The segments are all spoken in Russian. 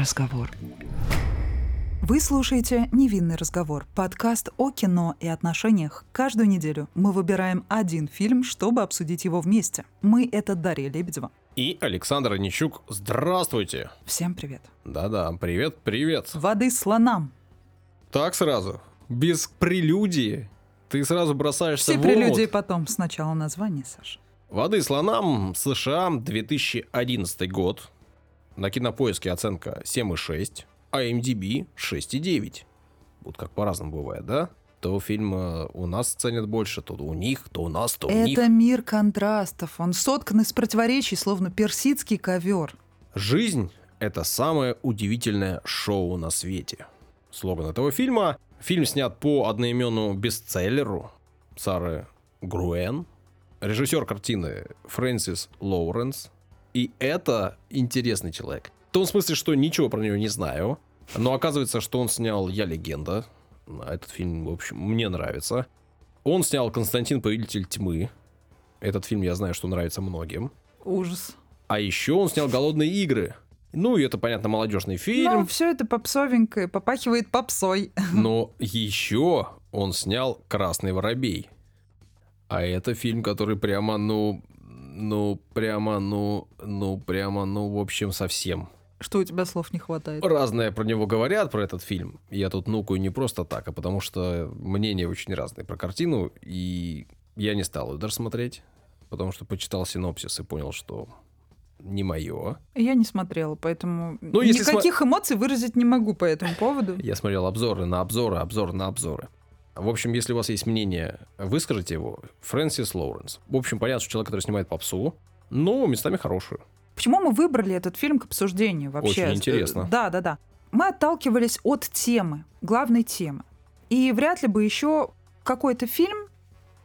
разговор. Вы слушаете «Невинный разговор» – подкаст о кино и отношениях. Каждую неделю мы выбираем один фильм, чтобы обсудить его вместе. Мы — это Дарья Лебедева. И Александр Онищук. Здравствуйте! Всем привет. Да-да, привет, привет. Воды слонам. Так сразу, без прелюдии, ты сразу бросаешься Все в прелюдии омут. потом. Сначала название, Саша. Воды слонам, США, 2011 год. На кинопоиске оценка 7,6, а MDB 6,9. Вот как по-разному бывает, да? То фильм э, у нас ценят больше, то у них, то у нас, то у них. Это мир контрастов. Он соткан из противоречий, словно персидский ковер. Жизнь — это самое удивительное шоу на свете. Слоган этого фильма. Фильм снят по одноименному бестселлеру Сары Груэн. Режиссер картины Фрэнсис Лоуренс. И это интересный человек. В том смысле, что ничего про него не знаю. Но оказывается, что он снял «Я легенда». Этот фильм, в общем, мне нравится. Он снял «Константин, повелитель тьмы». Этот фильм, я знаю, что нравится многим. Ужас. А еще он снял «Голодные игры». Ну, и это, понятно, молодежный Ну, фильм. все это попсовенькое, попахивает попсой. Но еще он снял «Красный воробей». А это фильм, который прямо, ну, ну, прямо, ну, ну, прямо, ну, в общем, совсем. Что у тебя слов не хватает? Разное про него говорят, про этот фильм. Я тут нукаю не просто так, а потому что мнения очень разные про картину, и я не стал ее даже смотреть, потому что почитал синопсис и понял, что не мое. Я не смотрела, поэтому Ну, никаких эмоций выразить не могу по этому поводу. Я смотрел обзоры на обзоры, обзоры на обзоры. В общем, если у вас есть мнение, выскажите его. Фрэнсис Лоуренс. В общем, понятно, что человек, который снимает попсу, но местами хорошую. Почему мы выбрали этот фильм к обсуждению вообще? Очень интересно. Э, Да, да, да. Мы отталкивались от темы, главной темы. И вряд ли бы еще какой-то фильм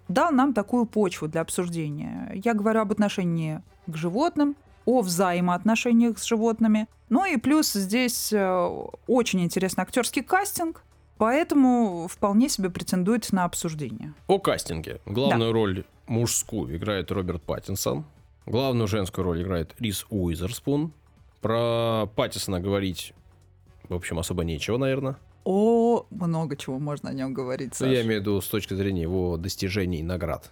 дал нам такую почву для обсуждения. Я говорю об отношении к животным, о взаимоотношениях с животными. Ну и плюс здесь э, очень интересный актерский кастинг, поэтому вполне себе претендует на обсуждение. О кастинге. Главную роль мужскую играет Роберт Паттинсон. Главную женскую роль играет Рис Уизерспун. Про Паттисона говорить, в общем, особо нечего, наверное. О, много чего можно о нем говорить. Ну, я Саш. имею в виду с точки зрения его достижений и наград.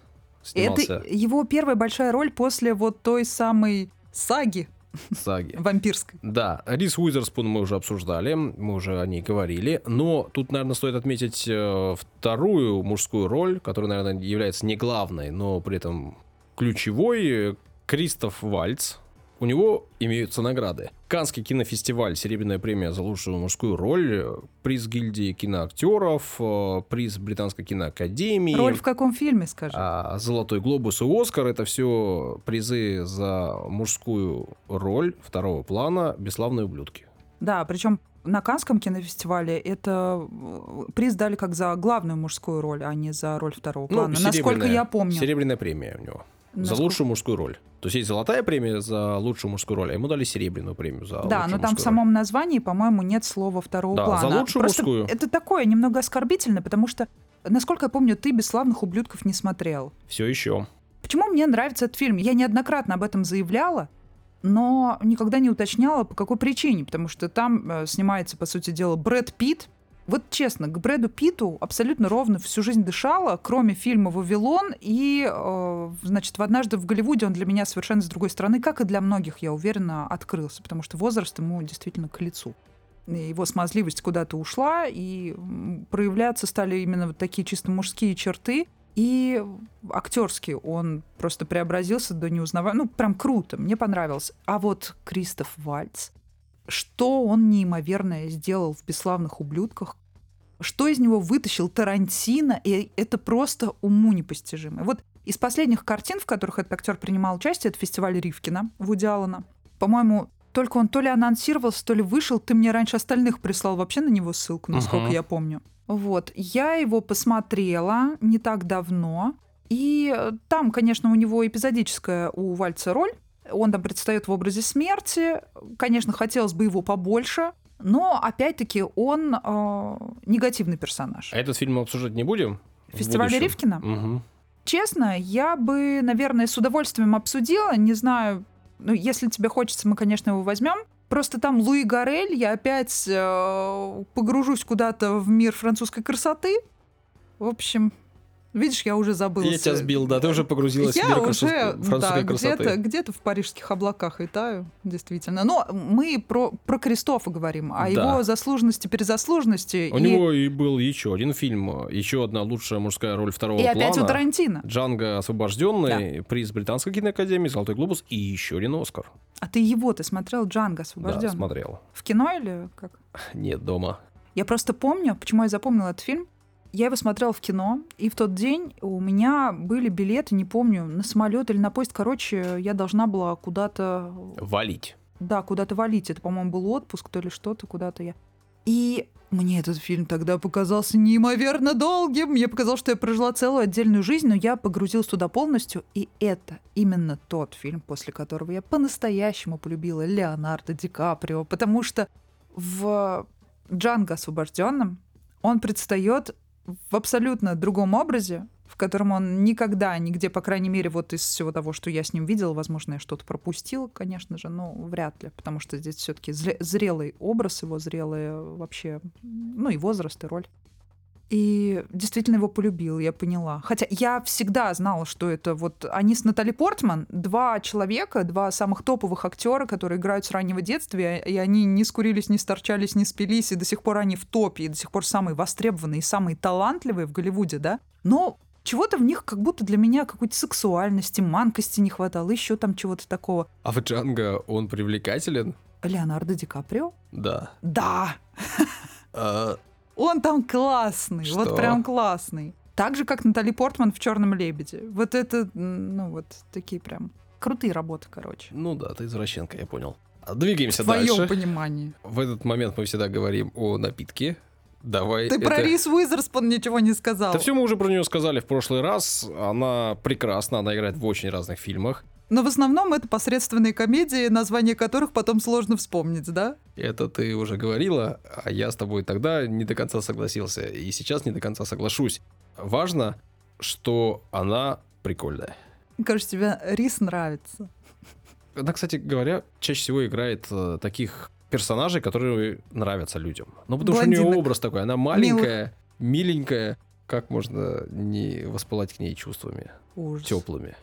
Это Снимался его первая большая роль после вот той самой саги в саге. вампирской. Да, Рис Уизерспун мы уже обсуждали, мы уже о ней говорили, но тут, наверное, стоит отметить э, вторую мужскую роль, которая, наверное, является не главной, но при этом ключевой, э, Кристоф Вальц. У него имеются награды. Канский кинофестиваль, серебряная премия за лучшую мужскую роль, приз гильдии киноактеров, э, приз британской киноакадемии. Роль в каком фильме, скажи? А Золотой глобус и Оскар это все призы за мужскую роль второго плана «Бесславные ублюдки». Да, причем на Канском кинофестивале это э, приз дали как за главную мужскую роль, а не за роль второго Ну, плана. Насколько серебряная- я помню. Серебряная премия у него. За Насколько- лучшую мужскую роль. То есть есть золотая премия за лучшую мужскую роль, а ему дали серебряную премию за Да, но там в самом названии, по-моему, нет слова второго Да, плана. за лучшую Просто мужскую. Это такое немного оскорбительно, потому что, насколько я помню, ты «Бесславных ублюдков» не смотрел. роль. Все еще. Почему мне нравится этот фильм? Я неоднократно об этом заявляла, но никогда не уточняла, по какой причине. Потому что там э, снимается, по сути дела, Брэд Питт. Вот честно, к Брэду Питту абсолютно ровно всю жизнь дышала, кроме фильма «Вавилон». И, э, значит, в «Однажды в Голливуде» он для меня совершенно с другой стороны, как и для многих, я уверена, открылся. Потому что возраст ему действительно к лицу. Его смазливость куда-то ушла, и проявляться стали именно вот такие чисто мужские черты. И актерски он просто преобразился до неузнаваемого. Ну, прям круто, мне понравилось. А вот Кристоф Вальц, что он неимоверное сделал в «Бесславных ублюдках», что из него вытащил Тарантино, и это просто уму непостижимо. Вот из последних картин, в которых этот актер принимал участие, это фестиваль Ривкина Вуди Аллена. По-моему, только он то ли анонсировался, то ли вышел. Ты мне раньше остальных прислал вообще на него ссылку, насколько Мгм. я помню. Вот. Я его посмотрела не так давно. И э, там, конечно, у него эпизодическая у Вальца роль. Он там предстает в образе смерти. Конечно, хотелось бы его побольше. Но, опять-таки, он э, негативный персонаж. А этот фильм мы обсуждать не будем? Фестиваль? Ривкина? Мгм. Честно, я бы, наверное, с удовольствием обсудила. Не знаю, ну, если тебе хочется, мы, конечно, его возьмем. Просто там Луи Гарель, я опять э, погружусь куда-то в мир французской красоты. В общем, Видишь, я уже забыла. Я тебя сбил, да, ты уже погрузилась я в мир уже, французской да, красоты. Где-то, где-то в парижских облаках витаю, действительно. Но мы про, про Кристофа говорим, о Да. его заслуженности, перезаслуженности. У и, него и был еще один фильм, еще одна лучшая мужская роль второго и опять у плана. Тарантино. Джанго освобожденный, приз Британской киноакадемии, Золотой глобус и еще один Оскар. А ты его, ты смотрел Джанго Да, освобожден? смотрел. В кино или как? Нет, дома. Я просто помню, почему я запомнила этот фильм. Я его смотрела в кино, и в тот день у меня были билеты, не помню, на самолет или на поезд. Короче, я должна была куда-то Валить. Да, куда-то валить. Это, по-моему, был отпуск, то ли что-то, куда-то я. И мне этот фильм тогда показался неимоверно долгим. Мне показалось, что я прожила целую отдельную жизнь, но я погрузилась туда полностью. И это именно тот фильм, после которого я по-настоящему полюбила Леонардо Ди Каприо, потому что в Джанго освобожденном он предстает в абсолютно другом образе, в котором он никогда, нигде, по крайней мере, вот из всего того, что я с ним видела, возможно, я что-то пропустила, конечно же, но вряд ли, потому что здесь все-таки зрелый образ его, зрелый вообще, ну и возраст, и роль. И действительно его полюбил, я поняла. Хотя я всегда знала, что это вот они с Натали Портман, два человека, два самых топовых актера, которые играют с раннего детства, и они не скурились, не сторчались, не спились, и до сих пор они в топе, и до сих пор самые востребованные самые талантливые в Голливуде, да? Но чего-то в них как будто для меня какой-то сексуальности, манкости не хватало, еще там чего-то такого. А в Джанго он привлекателен? Леонардо Ди Каприо? Да. Да! Он там классный, Что? вот прям классный. Так же, как Натали Портман в Черном лебеде. Вот это, ну вот, такие прям крутые работы, короче. ну да, ты извращенка, я понял. А Двигаемся В твоем дальше. понимании. В этот момент мы всегда говорим о напитке. Давай. Ты это- про Рис Уизерспун ничего не сказал. Да все мы уже про нее сказали в прошлый раз. Она прекрасна, она играет в очень разных фильмах. Но в основном это посредственные комедии, названия которых потом сложно вспомнить, да? Это ты уже говорила, а я с тобой тогда не до конца согласился. И сейчас не до конца соглашусь. Важно, что она прикольная. Кажется, тебе Рис нравится. Она, кстати говоря, чаще всего играет э, таких персонажей, которые нравятся людям. Ну, потому что у Блондинок. нее образ такой. Она маленькая, миленькая. Как можно не воспылать к ней чувствами Ужас. теплыми?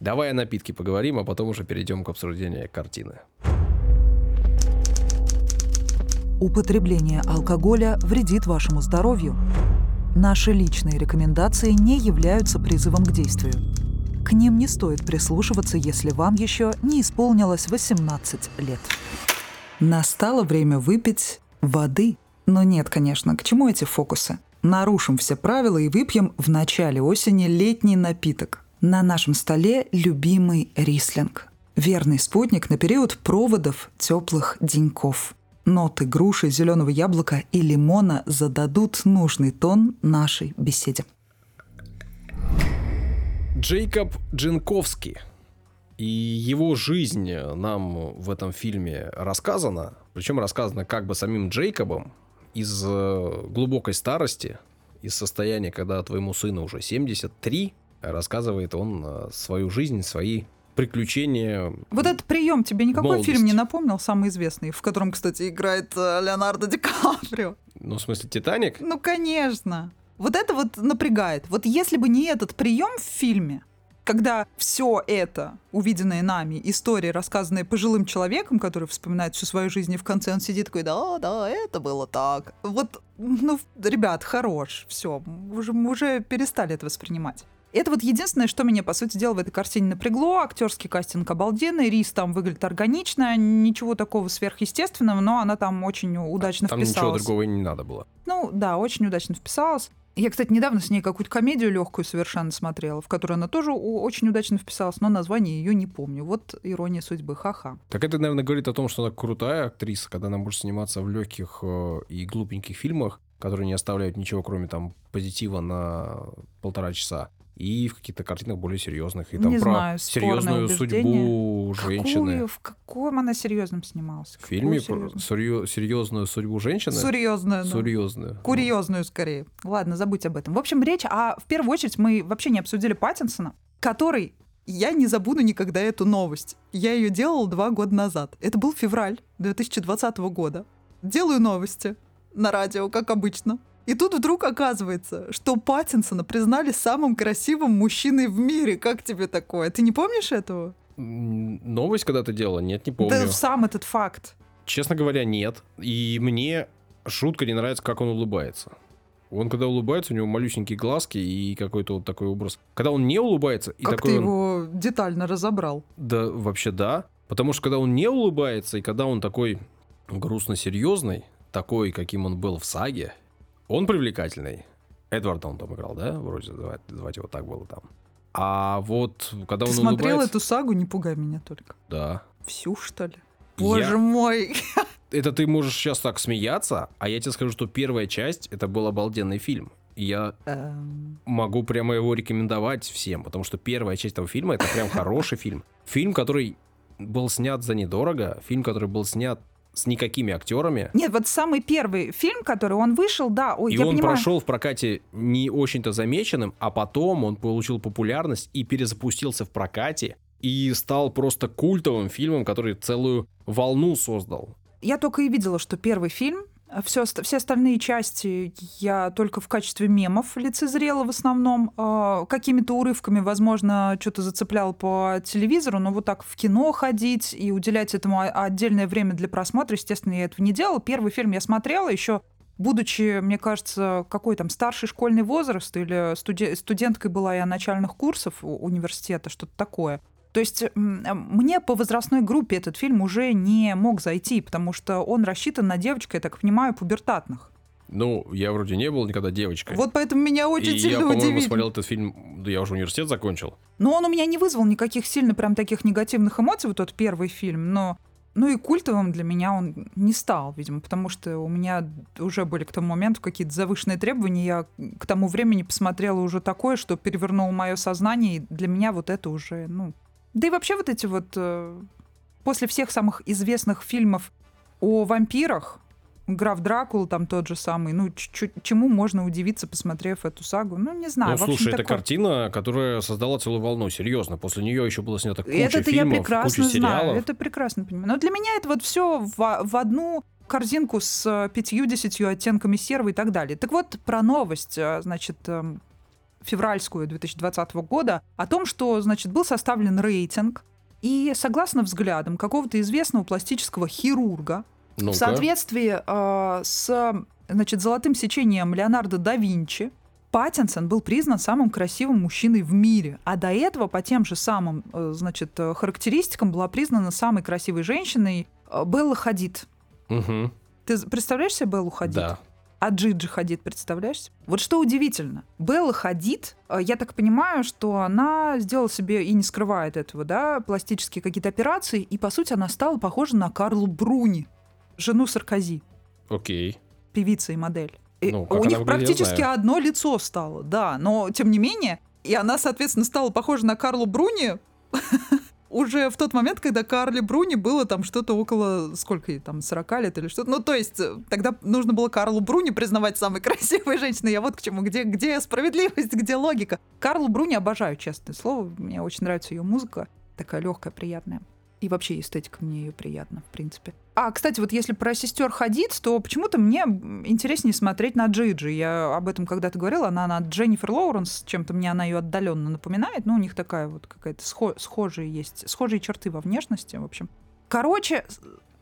Давай о напитке поговорим, а потом уже перейдем к обсуждению картины. Употребление алкоголя вредит вашему здоровью. Наши личные рекомендации не являются призывом к действию. К ним не стоит прислушиваться, если вам еще не исполнилось 18 лет. Настало время выпить воды. Но нет, конечно, к чему эти фокусы? Нарушим все правила и выпьем в начале осени летний напиток. На нашем столе любимый рислинг. Верный спутник на период проводов теплых деньков. Ноты груши, зеленого яблока и лимона зададут нужный тон нашей беседе. Джейкоб Джинковский. И его жизнь нам в этом фильме рассказана. Причем рассказана как бы самим Джейкобом из э, глубокой старости, из состояния, когда твоему сыну уже 73, рассказывает он э, свою жизнь, свои приключения. Вот этот прием тебе никакой фильм не напомнил, самый известный, в котором, кстати, играет э, Леонардо Ди Каприо? Ну, в смысле, Титаник? Ну, конечно. Вот это вот напрягает. Вот если бы не этот прием в фильме, когда все это, увиденное нами, истории, рассказанные пожилым человеком, который вспоминает всю свою жизнь, и в конце он сидит такой, да, да, это было так. Вот, ну, ребят, хорош, все, уже, уже перестали это воспринимать. Это вот единственное, что меня, по сути дела, в этой картине напрягло. Актерский кастинг обалденный, Рис там выглядит органично, ничего такого сверхъестественного, но она там очень удачно Там вписалась. ничего другого и не надо было. Ну да, очень удачно вписалась. Я, кстати, недавно с ней какую-то комедию легкую совершенно смотрела, в которую она тоже очень удачно вписалась, но название ее не помню. Вот ирония судьбы, ха-ха. Так это, наверное, говорит о том, что она крутая актриса, когда она может сниматься в легких э, и глупеньких фильмах, которые не оставляют ничего, кроме там позитива на полтора часа. И в каких-то картинах более серьезных. И там Не про знаю, серьезную судьбу женщины. Какую, в каком она серьезном снималась? В фильме Какую про серьезную? серьё- серьезную судьбу женщины. Серьезную, да. Серьезную. Курьезную скорее. Ладно, забудь об этом. В общем, речь, а в первую очередь мы вообще не обсудили Паттинсона, который Я не забуду никогда эту новость. Я ее делала два года назад. Это был февраль 2020 года. Делаю новости на радио, как обычно. И тут вдруг оказывается, что Паттинсона признали самым красивым мужчиной в мире. Как тебе такое? Ты не помнишь этого? Новость когда ты делала? Нет, не помню. Да сам этот факт. Честно говоря, нет. И мне шутка не нравится, как он улыбается. Он когда улыбается, у него малюсенькие глазки и какой-то вот такой образ. Когда он не улыбается... И как такой ты он... его детально разобрал. Да, вообще да. Потому что когда он не улыбается, и когда он такой грустно-серьезный, такой, каким он был в саге, он привлекательный. Эдварда он там играл, да? Вроде звать, звать его так было там. А вот когда Ты он смотрел улыбается... эту сагу, не пугай меня только. Да. Всю, что ли? Боже Я- мой. Это ты можешь сейчас так смеяться, а я тебе скажу, что первая часть это был обалденный фильм. И я Эм, могу прямо его рекомендовать всем, потому что первая часть этого фильма это прям хороший фильм. Фильм, который был снят за недорого, фильм, который был снят с никакими актерами. Нет, вот самый первый фильм, который он вышел, да, ой, И я он понимаю. прошел в прокате не очень-то замеченным, а потом он получил популярность и перезапустился в прокате и стал просто культовым фильмом, который целую волну создал. Я только и видела, что первый фильм, все, все остальные части я только в качестве мемов лицезрела в основном. Э, Какими-то урывками, возможно, что-то зацеплял по телевизору, но вот так в кино ходить и уделять этому отдельное время для просмотра, естественно, я этого не делала. Первый фильм я смотрела еще будучи, мне кажется, какой там старший школьный возраст или студе- студенткой была я начальных курсов университета, что-то такое. То есть м, мне по возрастной группе этот фильм уже не мог зайти, потому что он рассчитан на девочек, я так понимаю, пубертатных. Ну, я вроде не был никогда девочкой. Вот поэтому меня и очень я, сильно по-моему, удивили. смотрел этот фильм, да я уже университет закончил. Но он у меня не вызвал никаких сильно прям таких негативных эмоций, вот тот первый фильм, но ну и культовым для меня он не стал, видимо, потому что у меня уже были к тому моменту какие-то завышенные требования. Я к тому времени посмотрела уже такое, что перевернуло мое сознание, и для меня вот это уже, ну... Да и вообще вот эти вот... э, после всех самых известных фильмов о вампирах, Граф Дракула там тот же самый, ну, чему можно удивиться, посмотрев эту сагу? Ну, не знаю. ну, слушай, это такое. картина, которая создала целую волну, серьезно. После нее еще было снято куча Это я фильмов, прекрасно куча знаю, сериалов. это прекрасно понимаю. Но для меня это вот все в, в одну корзинку с пятью-десятью оттенками серого и так далее. Так вот, про новость, э, значит, эм, февральскую 2020 года о том, что, значит, был составлен рейтинг, и согласно взглядам какого-то известного пластического хирурга, в Ну-ка. соответствии э, с значит, золотым сечением Леонардо да Винчи, Паттинсон был признан самым красивым мужчиной в мире, а до этого по тем же самым э, значит, характеристикам была признана самой красивой женщиной э, Белла Хадид. Мгм. Ты представляешь себе Беллу Хадид? Да. А Джиджи Хадид, представляешь? Вот что удивительно. Белла Хадид, э, я так понимаю, что она сделала себе, и не скрывает этого, да, пластические какие-то операции, и, по сути, она стала похожа на Карлу Бруни, жену Саркози, Окей. певица и модель. И Ну, у них практически одно лицо стало, да, но, тем не менее, и она, соответственно, стала похожа на Карлу Бруни, уже в тот момент, когда Карли Бруни было там что-то около, сколько ей там, 40 лет или что-то. Ну, то есть, э, тогда нужно было Карлу Бруни признавать самой красивой женщиной. Я вот к чему, где, где справедливость, где логика. Карлу Бруни обожаю, честное слово. Мне очень нравится ее музыка. Такая легкая, приятная. И вообще эстетика мне ее приятна, в принципе. А, кстати, вот если про сестер ходить, то почему-то мне интереснее смотреть на Джиджи. Я об этом когда-то говорила. Она на Дженнифер Лоуренс, чем-то мне она ее отдаленно напоминает. Ну, у них такая вот какая-то схо- схожие есть, схожие черты во внешности, в общем. Короче,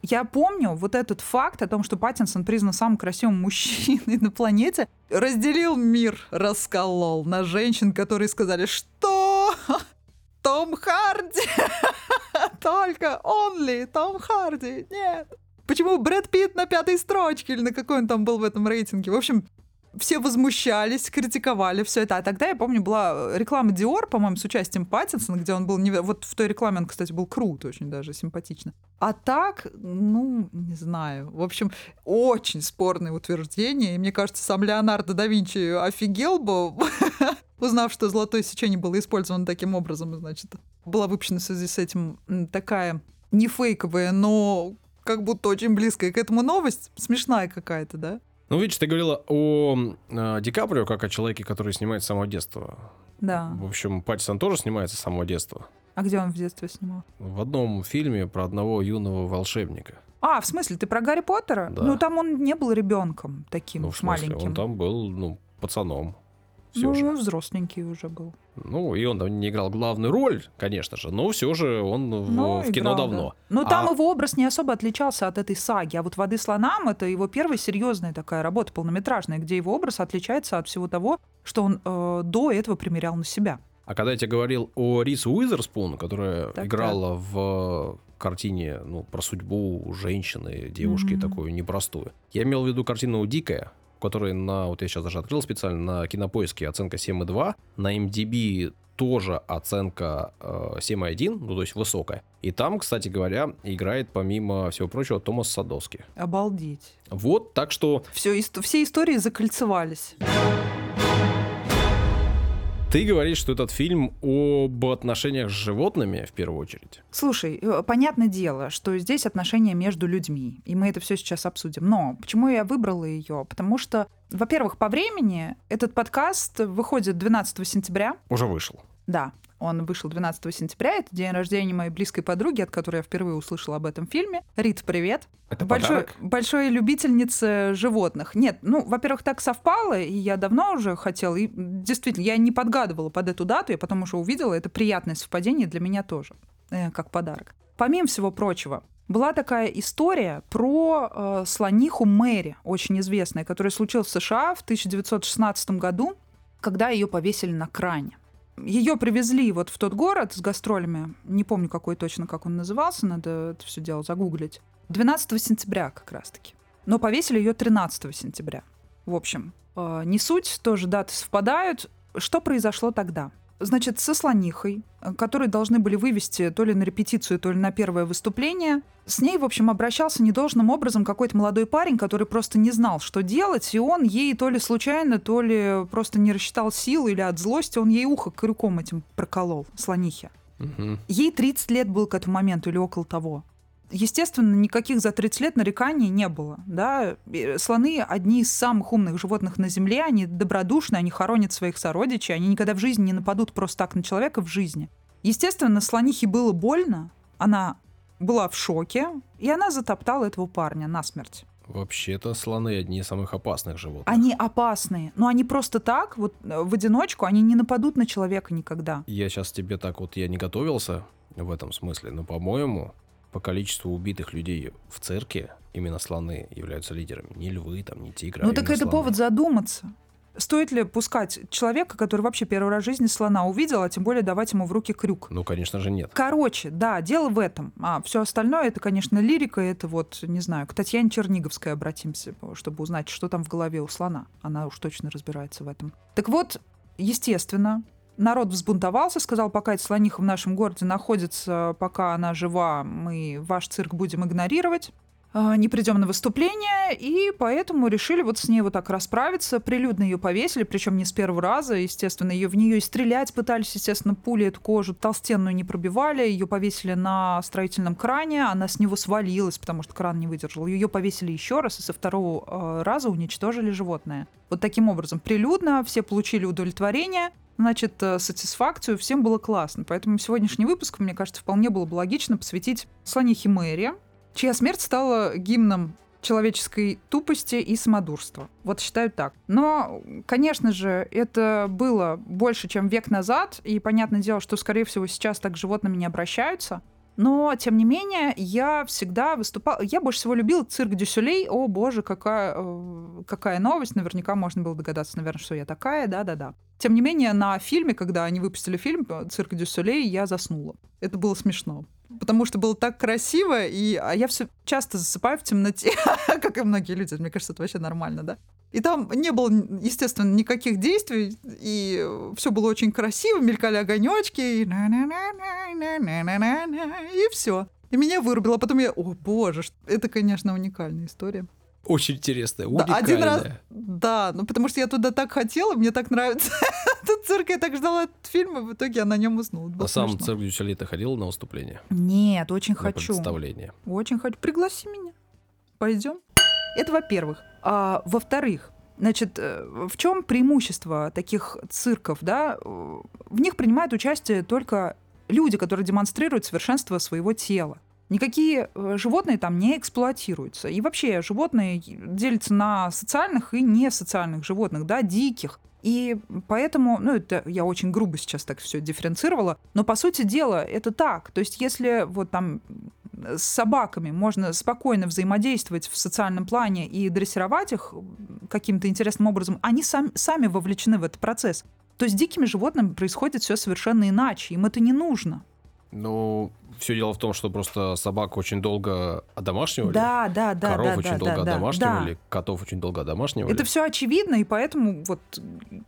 я помню вот этот факт о том, что Паттинсон признан самым красивым мужчиной на планете, разделил мир, расколол на женщин, которые сказали, что Том Харди, только only Том Харди, нет. Почему Брэд Питт на пятой строчке или на какой он там был в этом рейтинге? В общем, все возмущались, критиковали все это. А тогда, я помню, была реклама Dior, по-моему, с участием Паттинсона, где он был... неве- Вот в той рекламе он, кстати, был крут, очень даже симпатично. А так, ну, не знаю. В общем, очень спорное утверждение. И мне кажется, сам Леонардо да Винчи офигел бы, узнав, что золотое сечение было использовано таким образом, значит, была выпущена в связи с этим такая не фейковая, но как будто очень близкая к этому новость, смешная какая-то, да? Ну, видишь, ты говорила о э, Ди Каприо как о человеке, который снимает с самого детства. Да. В общем, Паттисон тоже снимается с самого детства. А где он в детстве снимал? В одном фильме про одного юного волшебника. А, в смысле, ты про Гарри Поттера? Да. Ну, там он не был ребенком таким Ну, в смысле, маленьким. он там был, ну, пацаном. Все ну, же. взросленький уже был. Ну, и он там не играл главную роль, конечно же, но все же он в, Ну, в кино играл, давно. да. Но там А- его образ не особо отличался от этой саги. А вот «Воды слонам» — это его первая серьезная такая работа, полнометражная, где его образ отличается от всего того, что он э, до этого примерял на себя. А когда я тебе говорил о Рис Уизерспун, которая Так-так. играла в картине ну, про судьбу женщины, девушки Мгм. такую непростую, я имел в виду картину «Дикая», в которой на, вот я сейчас даже открыл специально, на кинопоиске оценка 7,2, на MDB тоже оценка э, 7,1, ну то есть высокая. И там, кстати говоря, играет помимо всего прочего Томас Садовский. Обалдеть. Вот, так что Все, все истории закольцевались. Ты говоришь, что этот фильм об отношениях с животными в первую очередь. Слушай, э, понятное дело, что здесь отношения между людьми, и мы это все сейчас обсудим. Но почему я выбрала ее? Потому что, во-первых, по времени этот подкаст выходит 12 сентября. Уже вышел. Да, он вышел 12 сентября. Это день рождения моей близкой подруги, от которой я впервые услышала об этом фильме. Рит, привет. Это Большой, подарок? большой любительница животных. Нет, ну, во-первых, так совпало, и я давно уже хотела, и действительно, я не подгадывала под эту дату, я потому что увидела, это приятное совпадение для меня тоже, э, как подарок. Помимо всего прочего, была такая история про э, слониху Мэри, очень известная, которая случилась в США в 1916 году, когда ее повесили на кране. Ее привезли вот в тот город с гастролями. Не помню, какой точно, как он назывался, надо это все дело загуглить. 12 сентября как раз-таки. Но повесили ее 13 сентября. В общем, э, не суть, тоже даты совпадают. Что произошло тогда? Значит, со слонихой, э, которые должны были вывести то ли на репетицию, то ли на первое выступление, с ней, в общем, обращался недолжным образом какой-то молодой парень, который просто не знал, что делать, и он ей то ли случайно, то ли просто не рассчитал сил, или от злости он ей ухо крюком этим проколол, слонихе. Мгм. Ей 30 лет был к этому моменту или около того. Естественно, никаких за 30 лет нареканий не было. Да? Слоны — одни из самых умных животных на Земле, они добродушны, они хоронят своих сородичей, они никогда в жизни не нападут просто так на человека в жизни. Естественно, слонихе было больно, она была в шоке, и она затоптала этого парня насмерть. Вообще-то слоны одни из самых опасных животных. Они опасные, но они просто так, вот э, в одиночку, они не нападут на человека никогда. Я сейчас тебе так вот, я не готовился в этом смысле, но, по-моему, по количеству убитых людей в цирке именно слоны являются лидерами. Не львы, там, не тигры, а Ну так именно это слоны. повод задуматься. Стоит ли пускать человека, который вообще первый раз в жизни слона увидел, а тем более давать ему в руки крюк? Ну, конечно же, нет. Короче, да, дело в этом. А все остальное, это, конечно, лирика, это вот, не знаю, к Татьяне Черниговской обратимся, чтобы узнать, что там в голове у слона. Она уж точно разбирается в этом. Так вот, естественно, народ взбунтовался, сказал, пока эта слониха в нашем городе находится, пока она жива, мы ваш цирк будем игнорировать а, не придем на выступление, и поэтому решили вот с ней вот так расправиться. Прилюдно ее повесили, причем не с первого раза, естественно, ее в нее и стрелять пытались, естественно, пули эту кожу толстенную не пробивали, ее повесили на строительном кране, она с него свалилась, потому что кран не выдержал. Ее повесили еще раз, и со второго э, раза уничтожили животное. Вот таким образом, прилюдно все получили удовлетворение, значит, э, сатисфакцию, всем было классно. Поэтому сегодняшний выпуск, мне кажется, вполне было бы логично посвятить слонихе Мэри, чья смерть стала гимном человеческой тупости и самодурства. Вот считаю так. Но, конечно же, это было больше, чем век назад, и понятное дело, что, скорее всего, сейчас так животными не обращаются. Но, тем не менее, я всегда выступала... Я больше всего любила цирк дю Солей. О, боже, какая, э, какая новость. Наверняка можно было догадаться, наверное, что я такая. Да-да-да. Тем не менее, на фильме, когда они выпустили фильм «Цирк дю Солей», я заснула. Это было смешно. Потому что было так красиво, и а я все часто засыпаю в темноте, как и многие люди. Мне кажется, это вообще нормально, да? И там не было, естественно, никаких действий, и все было очень красиво, мелькали огонечки, и, и все. И меня вырубило, а потом я, о боже, это, конечно, уникальная история. Очень интересная, Да, уникальная. один раз, да, ну потому что я туда так хотела, мне так нравится этот цирк, я так ждала этот фильм, и в итоге я на нем уснула. А сам цирк Дюсалей ты ходил на выступление? Нет, очень хочу. представление? Очень хочу. Пригласи меня. Пойдем. Это во-первых. А во-вторых, Значит, э, в чем преимущество таких цирков, да? В них принимают участие только люди, которые демонстрируют совершенство своего тела. Никакие э, животные там не эксплуатируются. И вообще животные делятся на социальных и несоциальных животных, да, диких. И поэтому, ну, это я очень грубо сейчас так все дифференцировала, но по сути дела это так. То есть если вот там с собаками можно спокойно взаимодействовать в социальном плане и дрессировать их каким-то интересным образом, они сам, сами вовлечены в этот процесс. То с дикими животными происходит все совершенно иначе, им это не нужно. Ну, все дело в том, что просто собак очень долго одомашнивали. Да, да, да. Коров да, очень да, долго да, одомашнивали, да. котов очень долго одомашнивали. Это все очевидно, и поэтому вот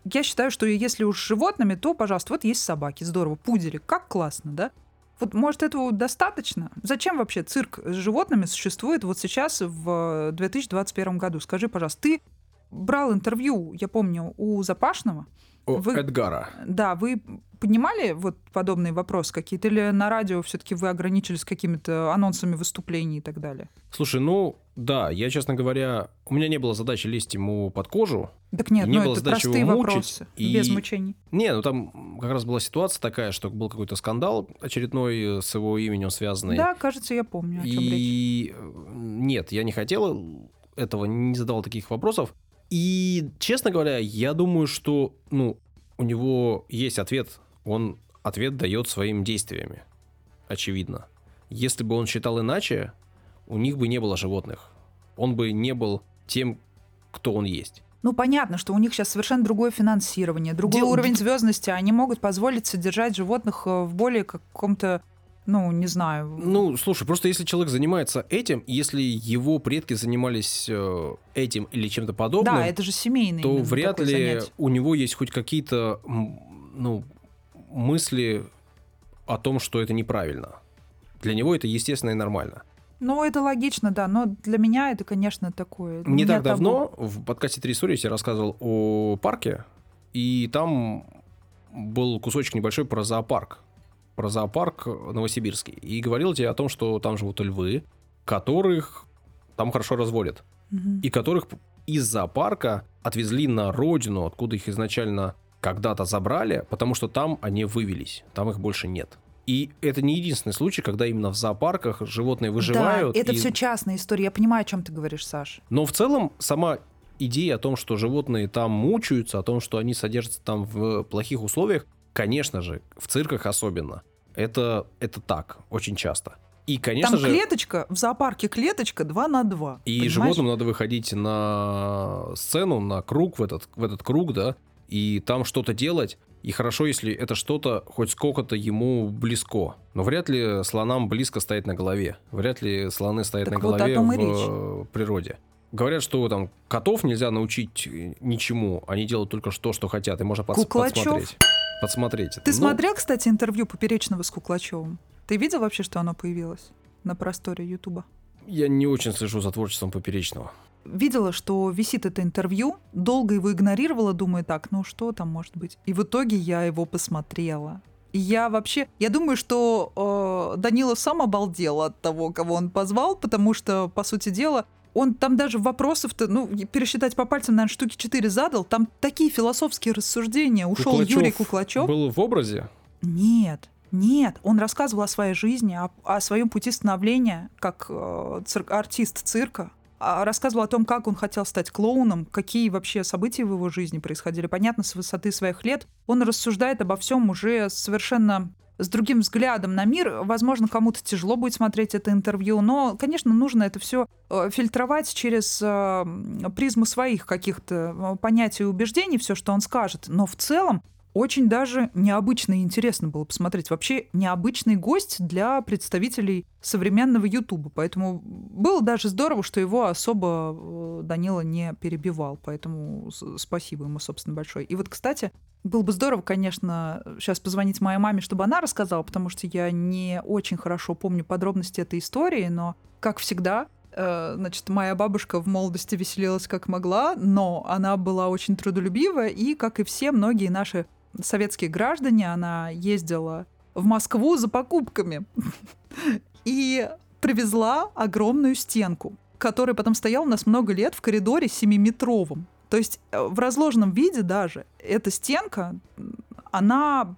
я считаю, что если уж с животными, то, пожалуйста, вот есть собаки, здорово, пудели, как классно, да? Вот, может, этого достаточно? Зачем вообще цирк с животными существует вот сейчас в 2021 году? Скажи, пожалуйста, ты брал интервью, я помню, у Запашного. Вы- Эдгара. Да, вы поднимали вот подобные вопросы какие-то? Или на радио все-таки вы ограничились какими-то анонсами выступлений и так далее? Слушай, ну, да, я, честно говоря, у меня не было задачи лезть ему под кожу. Так нет, Не ну было это задачи простые его мучить, вопросы, и- без мучений. Не, ну там как раз была ситуация такая, что был какой-то скандал очередной э, с его именем связанный. Да, кажется, я помню, о чем речь. И э, нет, я не хотел этого, не задавал таких вопросов. И, честно говоря, я думаю, что, ну, у него есть ответ. Он ответ дает своими действиями. Очевидно. Если бы он считал иначе, у них бы не было животных. Он бы не был тем, кто он есть. Ну, понятно, что у них сейчас совершенно другое финансирование, другой Дел- уровень звездности. Они могут позволить содержать животных э, в более каком-то, ну, не знаю. Ну, слушай, просто если человек занимается этим, если его предки занимались э, этим или чем-то подобным, да, это же семейный. то вряд ли занятие. у него есть хоть какие-то ну, мысли о том, что это неправильно. Для него это естественно и нормально. Ну, это логично, да, но для меня это, конечно, такое. Не так меня табу. давно в подкасте «Три истории» я рассказывал о парке, и там был кусочек небольшой про зоопарк. Про зоопарк Новосибирский. И говорил тебе о том, что там живут львы, которых там хорошо разводят. Мгм. и которых из зоопарка отвезли на родину, откуда их изначально когда-то забрали, потому что там они вывелись, там их больше нет. И это не единственный случай, когда именно в зоопарках животные выживают. Да, это и- все частная история. Я понимаю, о чем ты говоришь, Саш. Но в целом сама идея о том, что животные там мучаются, о том, что они содержатся там в плохих условиях, конечно же, в цирках особенно. Это, это так, очень часто. И, конечно Там же... клеточка, в зоопарке клеточка 2 на 2. И животным надо выходить на сцену, на круг, в этот, в этот круг, да, и там что-то делать. И хорошо, если это что-то хоть сколько-то ему близко. Но вряд ли слонам близко стоять на голове. Вряд ли слоны стоят Так на вот голове в речь. э, природе. Говорят, что там котов нельзя научить э, ничему. Они делают только то, что хотят. И можно Куклачев? подсмотреть. Подсмотреть. это. Ты Ну, смотрел, кстати, интервью Поперечного с Куклачевым? Ты видел вообще, что оно появилось на просторе Ютуба? Я не очень слежу за творчеством Поперечного. Видела, что висит это интервью, долго его игнорировала, думаю, так, ну что там может быть? И в итоге я его посмотрела. И я вообще, я думаю, что э, Данила сам обалдел от того, кого он позвал, потому что, по сути дела, он там даже вопросов-то, ну, пересчитать по пальцам, наверное, штуки четыре задал. Там такие философские рассуждения. Ушел Куклачев Юрий Куклачев. Был в образе? Нет, нет, он рассказывал о своей жизни, о, о своем пути становления как э, цир- артист цирка, а рассказывал о том, как он хотел стать клоуном, какие вообще события в его жизни происходили. Понятно, с высоты своих лет он рассуждает обо всем уже совершенно с другим взглядом на мир. Возможно, кому-то тяжело будет смотреть это интервью, но, конечно, нужно это все фильтровать через э, призму своих каких-то э, понятий и убеждений, все, что он скажет. Но в целом очень даже необычно и интересно было посмотреть. Вообще необычный гость для представителей современного Ютуба. Поэтому было даже здорово, что его особо э, Данила не перебивал. Поэтому спасибо ему, собственно, большое. И вот, кстати, было бы здорово, конечно, сейчас позвонить моей маме, чтобы она рассказала, потому что я не очень хорошо помню подробности этой истории, но, как всегда, э, значит, моя бабушка в молодости веселилась как могла, но она была очень трудолюбивая, и, как и все многие наши советские граждане, она ездила в Москву за покупками и привезла огромную стенку, которая потом стояла у нас много лет в коридоре семиметровом. То есть э, в разложенном виде даже эта стенка, она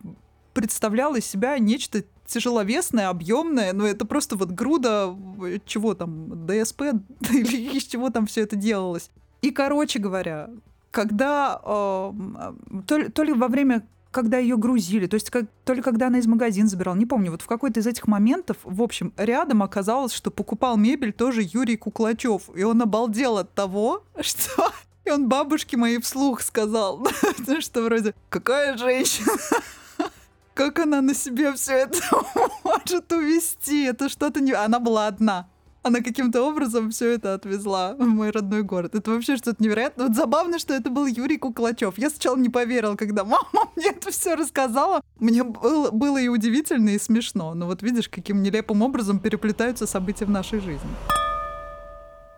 представляла из себя нечто тяжеловесное, объемное, но это просто вот груда э, чего там, ДСП или из чего там все это делалось. И, короче говоря, когда то, ли, то ли во время когда ее грузили, то есть как, то ли когда она из магазина забирала, не помню, вот в какой-то из этих моментов, в общем, рядом оказалось, что покупал мебель тоже Юрий Куклачев, и он обалдел от того, что и он бабушке моей вслух сказал, что вроде, какая женщина, как она на себе все это может увести, это что-то не... Она была одна она каким-то образом все это отвезла в мой родной город. Это вообще что-то невероятное. Вот забавно, что это был Юрий Куклачев. Я сначала не поверил, когда мама мне это все рассказала. Мне было, было и удивительно, и смешно. Но вот видишь, каким нелепым образом переплетаются события в нашей жизни.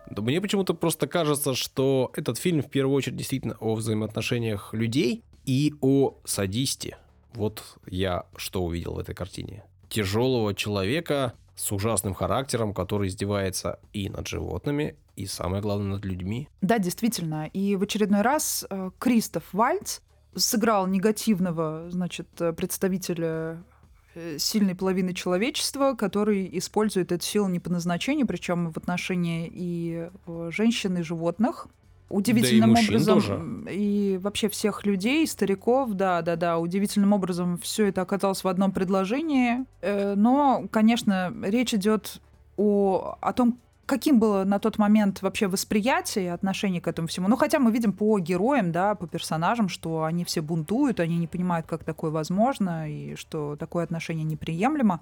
Да мне почему-то просто кажется, что этот фильм в первую очередь действительно о взаимоотношениях людей и о садисте. Вот я что увидел в этой картине. Тяжелого человека, с ужасным характером, который издевается и над животными, и самое главное над людьми. Да, действительно. И в очередной раз э, Кристоф Вальц сыграл негативного, значит, э, представителя э, сильной половины человечества, который использует эту силу не по назначению, причем в отношении и женщин, и животных удивительным да и образом тоже. и вообще всех людей, стариков, да, да, да, удивительным образом все это оказалось в одном предложении. Э, но, конечно, речь идет о, о том, каким было на тот момент вообще восприятие и отношение к этому всему. Ну, хотя мы видим по героям, да, по персонажам, что они все бунтуют, они не понимают, как такое возможно, и что такое отношение неприемлемо.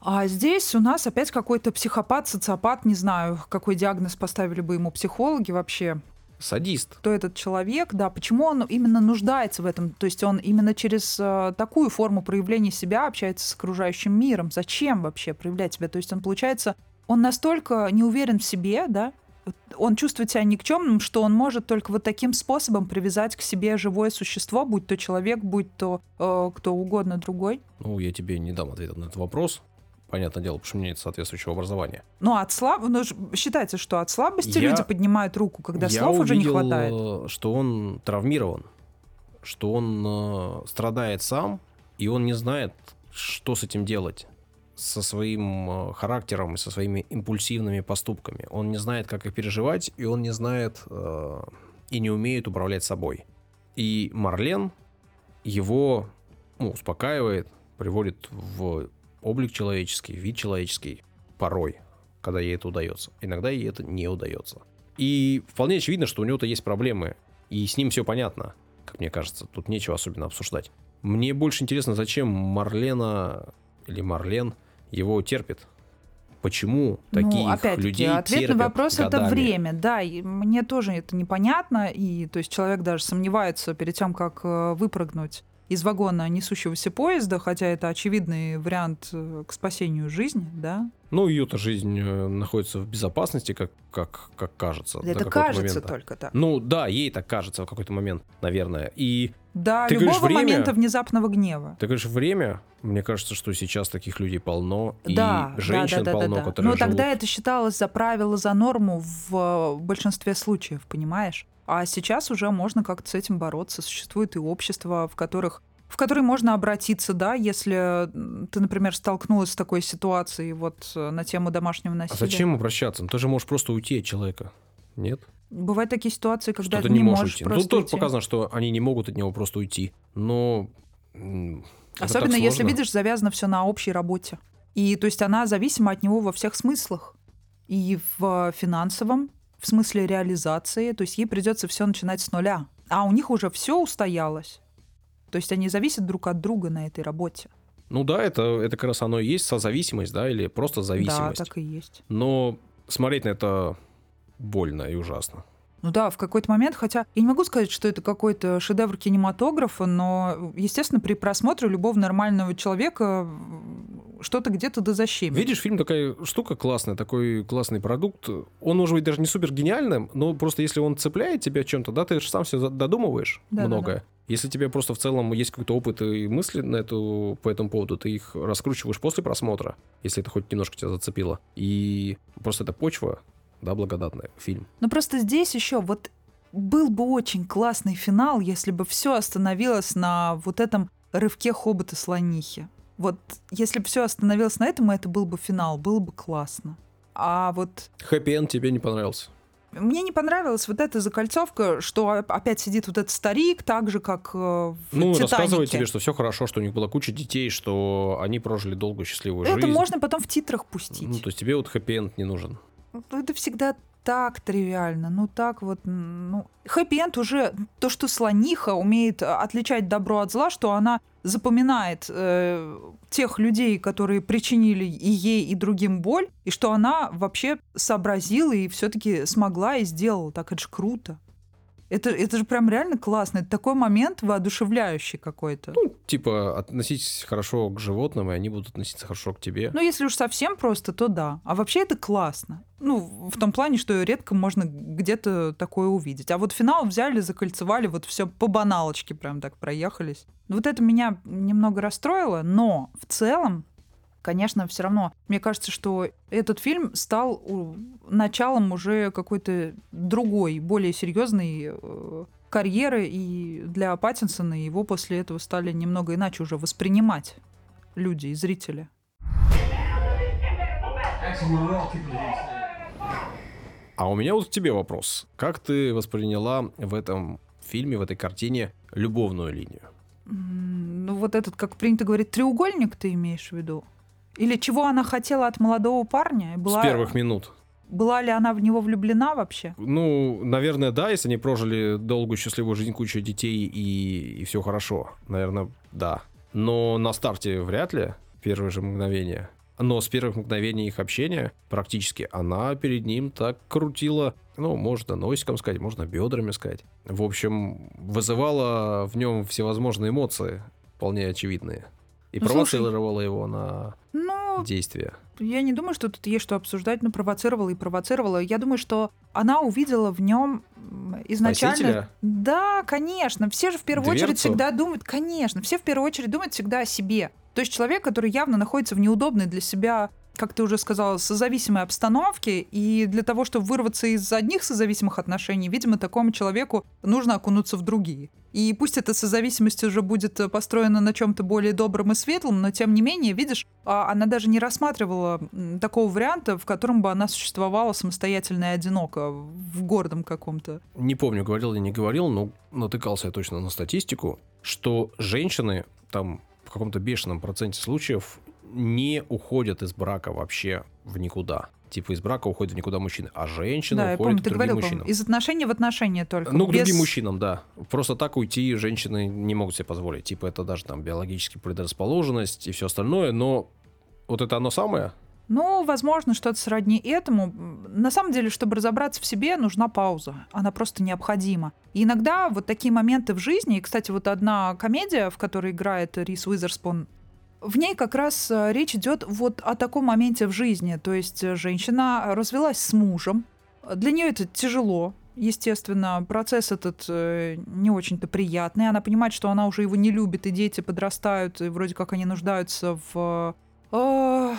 А здесь у нас опять какой-то психопат, социопат, не знаю, какой диагноз поставили бы ему психологи вообще садист. Кто этот человек, да, почему он именно нуждается в этом, то есть он именно через э, такую форму проявления себя общается с окружающим миром. Зачем вообще проявлять себя? То есть он, получается, он настолько не уверен в себе, да, он чувствует себя никчемным, что он может только вот таким способом привязать к себе живое существо, будь то человек, будь то э, кто угодно другой. Ну, я тебе не дам ответа на этот вопрос понятное дело, потому что у меня нет соответствующего образования. Ну, от слаб... ну, считается, что от слабости я... люди поднимают руку, когда я слов увидел, уже не хватает. Э, что он травмирован, что он э, страдает сам, и он не знает, что с этим делать со своим э, характером и со своими импульсивными поступками. Он не знает, как их переживать, и он не знает э, и не умеет управлять собой. И Марлен его ну, успокаивает, приводит в облик человеческий, вид человеческий порой, когда ей это удается. Иногда ей это не удается. И вполне очевидно, что у него-то есть проблемы, и с ним все понятно, как мне кажется. Тут нечего особенно обсуждать. Мне больше интересно, зачем Марлена или Марлен его терпит. Почему ну, таких опять людей ответ терпят на вопрос годами? это время, да, и мне тоже это непонятно, и то есть человек даже сомневается перед тем, как э, выпрыгнуть из вагона несущегося поезда, хотя это очевидный вариант э, к спасению жизни, да? Ну, ее-то жизнь э, находится в безопасности, как, как, как кажется. Это кажется момента. только так. Ну, да, ей так кажется в какой-то момент, наверное. И да, ты любого говоришь, время, момента внезапного гнева. Ты говоришь, время, мне кажется, что сейчас таких людей полно, да, и женщин да, да, полно, да, да. которые Но живут... тогда это считалось за правило, за норму в большинстве случаев, понимаешь? А сейчас уже можно как-то с этим бороться. Существует и общество, в которых в которые можно обратиться, да, если ты, например, столкнулась с такой ситуацией вот э, на тему домашнего а насилия. А зачем обращаться? Ну, ты же можешь просто уйти от человека, нет? Бывают такие ситуации, когда ты не, можешь уйти. просто Ну, тут уйти. показано, что они не могут от него просто уйти, но... Особенно если видишь, завязано все на общей работе. И то есть она зависима от него во всех смыслах. И в финансовом, в смысле реализации, то есть ей придется все начинать с нуля. А у них уже все устоялось. То есть они зависят друг от друга на этой работе. Ну да, это, это как раз оно и есть созависимость, да, или просто зависимость. Да, так и есть. Но смотреть на это больно и ужасно. Ну да, в какой-то момент, хотя я не могу сказать, что это какой-то шедевр кинематографа, но, естественно, при просмотре любого нормального человека что-то где-то да защемит. Видишь, фильм такая штука классная, такой классный продукт. Он может быть даже не супер гениальным, но просто если он цепляет тебя чем-то, да, ты же сам все додумываешь да, многое. Да, да. Если тебе просто в целом есть какой-то опыт и мысли на эту, по этому поводу, ты их раскручиваешь после просмотра, если это хоть немножко тебя зацепило. И просто это почва, да, благодатная, фильм. Ну просто здесь еще вот был бы очень классный финал, если бы все остановилось на вот этом рывке хобота слонихи. Вот если бы все остановилось на этом, это был бы финал, было бы классно. А вот Хэппи-энд тебе не понравился? мне не понравилась вот эта закольцовка, что опять сидит вот этот старик, так же, как э, в Ну, «Титанике». рассказывают тебе, что все хорошо, что у них была куча детей, что они прожили долгую счастливую Это жизнь. можно потом в титрах пустить. Ну, то есть тебе вот хэппи-энд не нужен. Ну, Это всегда так тривиально, ну так вот, ну... Хэппи-энд уже, то, что слониха умеет отличать добро от зла, что она запоминает э, тех людей, которые причинили и ей, и другим боль, и что она вообще сообразила и все-таки смогла и сделала. Так это же круто. Это, это же прям реально классно. Это такой момент воодушевляющий какой-то. Ну, типа, относитесь хорошо к животным, и они будут относиться хорошо к тебе. Ну, если уж совсем просто, то да. А вообще это классно. Ну, в том плане, что редко можно где-то такое увидеть. А вот финал взяли, закольцевали, вот все по баналочке прям так проехались. Вот это меня немного расстроило, но в целом, конечно, все равно, мне кажется, что этот фильм стал началом уже какой-то другой, более серьезной э, карьеры, и для Паттинсона его после этого стали немного иначе уже воспринимать люди и зрители. А у меня вот к тебе вопрос. Как ты восприняла в этом фильме, в этой картине любовную линию? Ну, вот этот, как принято говорить, треугольник ты имеешь в виду? Или чего она хотела от молодого парня? Была, С первых минут. была ли она в него влюблена вообще? Ну, наверное, да, если они прожили долгую счастливую жизнь, куча детей и, и все хорошо. Наверное, да. Но на старте вряд ли, первые же мгновения. Но с первых мгновений их общения практически она перед ним так крутила, ну, можно носиком сказать, можно бедрами сказать. В общем, вызывала в нем всевозможные эмоции, вполне очевидные. И Ну, слушай- провоцировала его на Ну, действия. я не думаю, что тут есть что обсуждать, но провоцировала и провоцировала. Я думаю, что она увидела в нем изначально... Спасителя? Да, конечно. Все же в первую очередь Дверцу? всегда думают, конечно, все в первую очередь думают всегда о себе. То есть человек, который явно находится в неудобной для себя как ты уже сказала, созависимой обстановке, и для того, чтобы вырваться из одних созависимых отношений, видимо, такому человеку нужно окунуться в другие. И пусть эта созависимость уже будет э, построена на чем-то более добром и светлом, но тем не менее, видишь, а, она даже не рассматривала такого варианта, в котором бы она существовала самостоятельно и одиноко, в городом каком-то. не помню, говорил или не говорил, но натыкался я точно на статистику, что женщины там в каком-то бешеном проценте случаев не уходят из брака вообще в никуда. Типа из брака уходят в никуда мужчины, а женщины да, я уходят помню, к ты другим говорил, мужчинам. из отношения в отношения только. Ну, к без- другим мужчинам, да. Просто так уйти женщины не могут себе позволить. Типа это даже там биологически предрасположенность и все остальное, но вот это оно самое. Ну, возможно, что-то сродни этому. На самом деле, чтобы разобраться в себе, нужна пауза. Она просто необходима. И иногда вот такие моменты в жизни, и, кстати, вот одна комедия, в которой играет Рис Уизерспун, в ней как раз э, речь идет вот о таком моменте в жизни. То есть э, женщина развелась с мужем. Для нее это тяжело. Естественно, процесс этот э, не очень-то приятный. Она понимает, что она уже его не любит, и дети подрастают, и вроде как они нуждаются в э,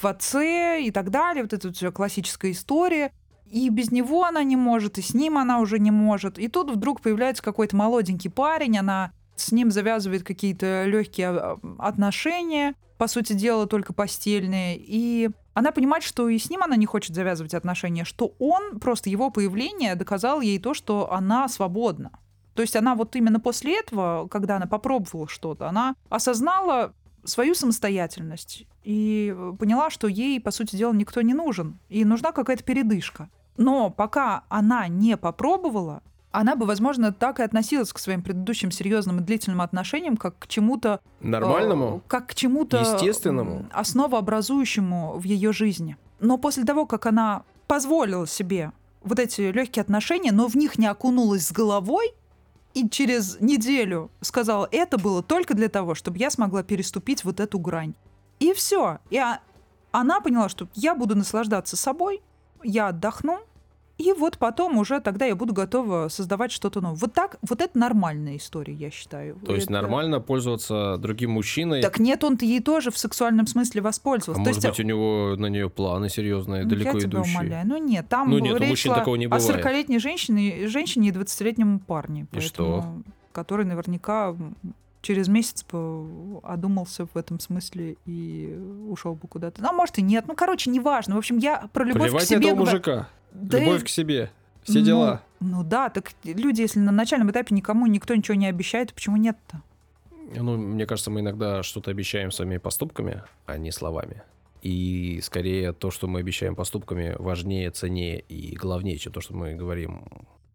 в отце и так далее. Вот эта вот классическая история. И без него она не может, и с ним она уже не может. И тут вдруг появляется какой-то молоденький парень, она с ним завязывает какие-то легкие а, отношения, по сути дела, только постельные. И она понимает, что и с ним она не хочет завязывать отношения, что он, просто его появление доказал ей то, что она свободна. То есть она вот именно после этого, когда она попробовала что-то, она осознала свою самостоятельность и э, поняла, что ей, по сути дела, никто не нужен, и нужна какая-то передышка. Но пока она не попробовала, она бы, возможно, так и относилась к своим предыдущим серьезным и длительным отношениям, как к чему-то Нормальному? э, как к чему-то Естественному? основообразующему в ее жизни. Но после того, как она позволила себе вот эти легкие отношения, но в них не окунулась с головой, и через неделю сказала, это было только для того, чтобы я смогла переступить вот эту грань. И все. И а- она поняла, что я буду наслаждаться собой, я отдохну, И вот потом уже тогда я буду готова создавать что-то новое. Вот так, вот это нормальная история, я считаю. То есть Это- нормально пользоваться другим мужчиной, Так нет, он ей тоже в сексуальном смысле а воспользовался. То может есть, быть у него на нее планы серьезные, ну, далеко я тебя идущие. умоляю. Ну нет, там Ну нет, речь мужчин шла такого не о бывает. 40-летней женщине, женщине и 20-летнему парне. И что? Который наверняка через месяц одумался в этом смысле и ушел бы куда-то. Ну, а может и нет. Ну, короче, неважно. В общем, я про любовь Плевать к себе этого мужика. Да Любовь и- к себе. Все ну, дела. Ну да, так люди, если на начальном этапе никому никто ничего не обещает, почему нет-то? Ну, мне кажется, мы иногда что-то обещаем своими поступками, а не словами. И скорее то, что мы обещаем поступками, важнее, ценнее и главнее, чем то, что мы говорим.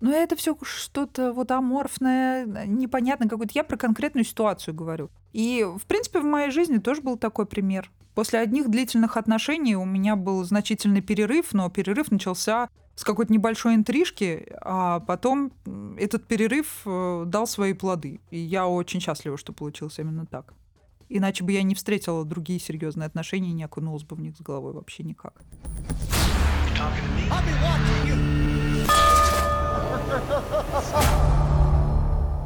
Но это все что-то вот аморфное, непонятное какое-то. Я про конкретную ситуацию говорю. И, в принципе, в моей жизни тоже был такой пример. После одних длительных отношений у меня был значительный перерыв, но перерыв начался с какой-то небольшой интрижки, а потом этот перерыв э, дал свои плоды. И я очень счастлива, что получилось именно так. Иначе бы я не встретила другие серьезные отношения и не окунулась бы в них с головой вообще никак.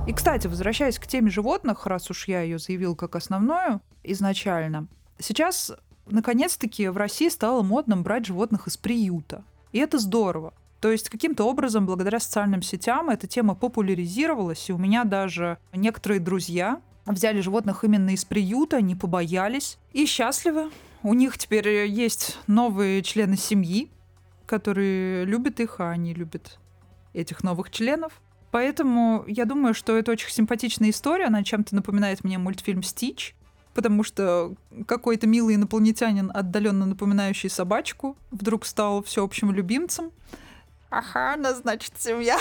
И, кстати, возвращаясь к теме животных, раз уж я ее заявил как основную изначально, сейчас, наконец-таки, в России стало модным брать животных из приюта. И это здорово. То есть каким-то образом, благодаря социальным сетям, эта тема популяризировалась, и у меня даже некоторые друзья взяли животных именно из приюта, не побоялись и счастливы. У них теперь есть новые члены семьи, которые любят их, а они любят этих новых членов. Поэтому я думаю, что это очень симпатичная история. Она чем-то напоминает мне мультфильм «Стич», потому что какой-то милый инопланетянин, отдаленно напоминающий собачку, вдруг стал всеобщим любимцем. Ага, она значит семья.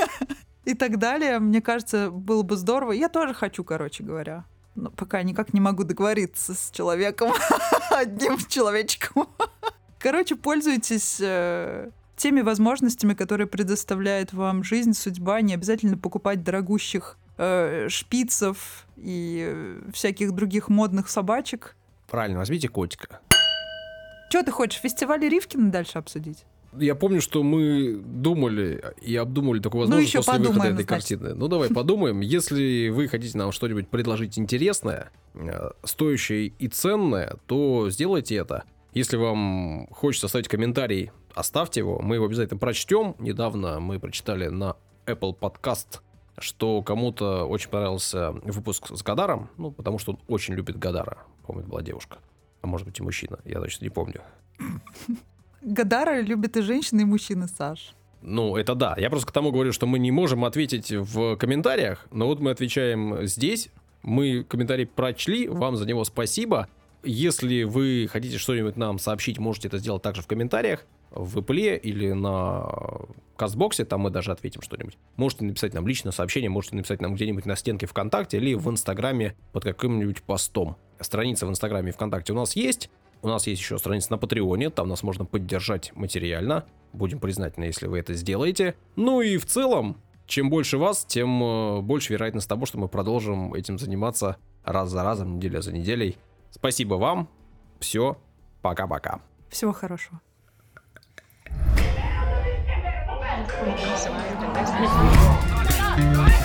И так далее. Мне кажется, было бы здорово. Я тоже хочу, короче говоря. Но пока никак не могу договориться с человеком, одним человечком. Короче, пользуйтесь э, теми возможностями, которые предоставляет вам жизнь, судьба. Не обязательно покупать дорогущих э, шпицев и э, всяких других модных собачек. Правильно, возьмите котика. Что ты хочешь, фестиваль Ривкина дальше обсудить? Я помню, что мы думали и обдумывали такую возможность еще после выхода этой значит. картины. Ну, давай подумаем. Если вы хотите нам что-нибудь предложить интересное, э, стоящее и ценное, то сделайте это. Если вам хочется оставить комментарий, оставьте его. Мы его обязательно прочтем. Недавно мы прочитали на Apple Podcast, что кому-то очень понравился выпуск с Гадаром, ну, потому что он очень любит Гадара. Помню, была девушка. А может быть и мужчина, я точно не помню. Гадара любит и женщины, и мужчины, Саш. Ну, это да. Я просто к тому говорю, что мы не можем ответить в комментариях, но вот мы отвечаем здесь. Мы комментарий прочли, вам за него спасибо. Если вы хотите что-нибудь нам сообщить, можете это сделать также в комментариях в Apple или на Кастбоксе, там мы даже ответим что-нибудь. Можете написать нам личное сообщение, можете написать нам где-нибудь на стенке ВКонтакте или в Инстаграме под каким-нибудь постом. Страница в Инстаграме и ВКонтакте у нас есть. У нас есть еще страница на Патреоне, там нас можно поддержать материально. Будем признательны, если вы это сделаете. Ну и в целом, чем больше вас, тем э, больше вероятность того, что мы продолжим этим заниматься раз за разом, неделя за неделей. Спасибо вам. Все. Пока-пока. Всего хорошего. Oh, my God.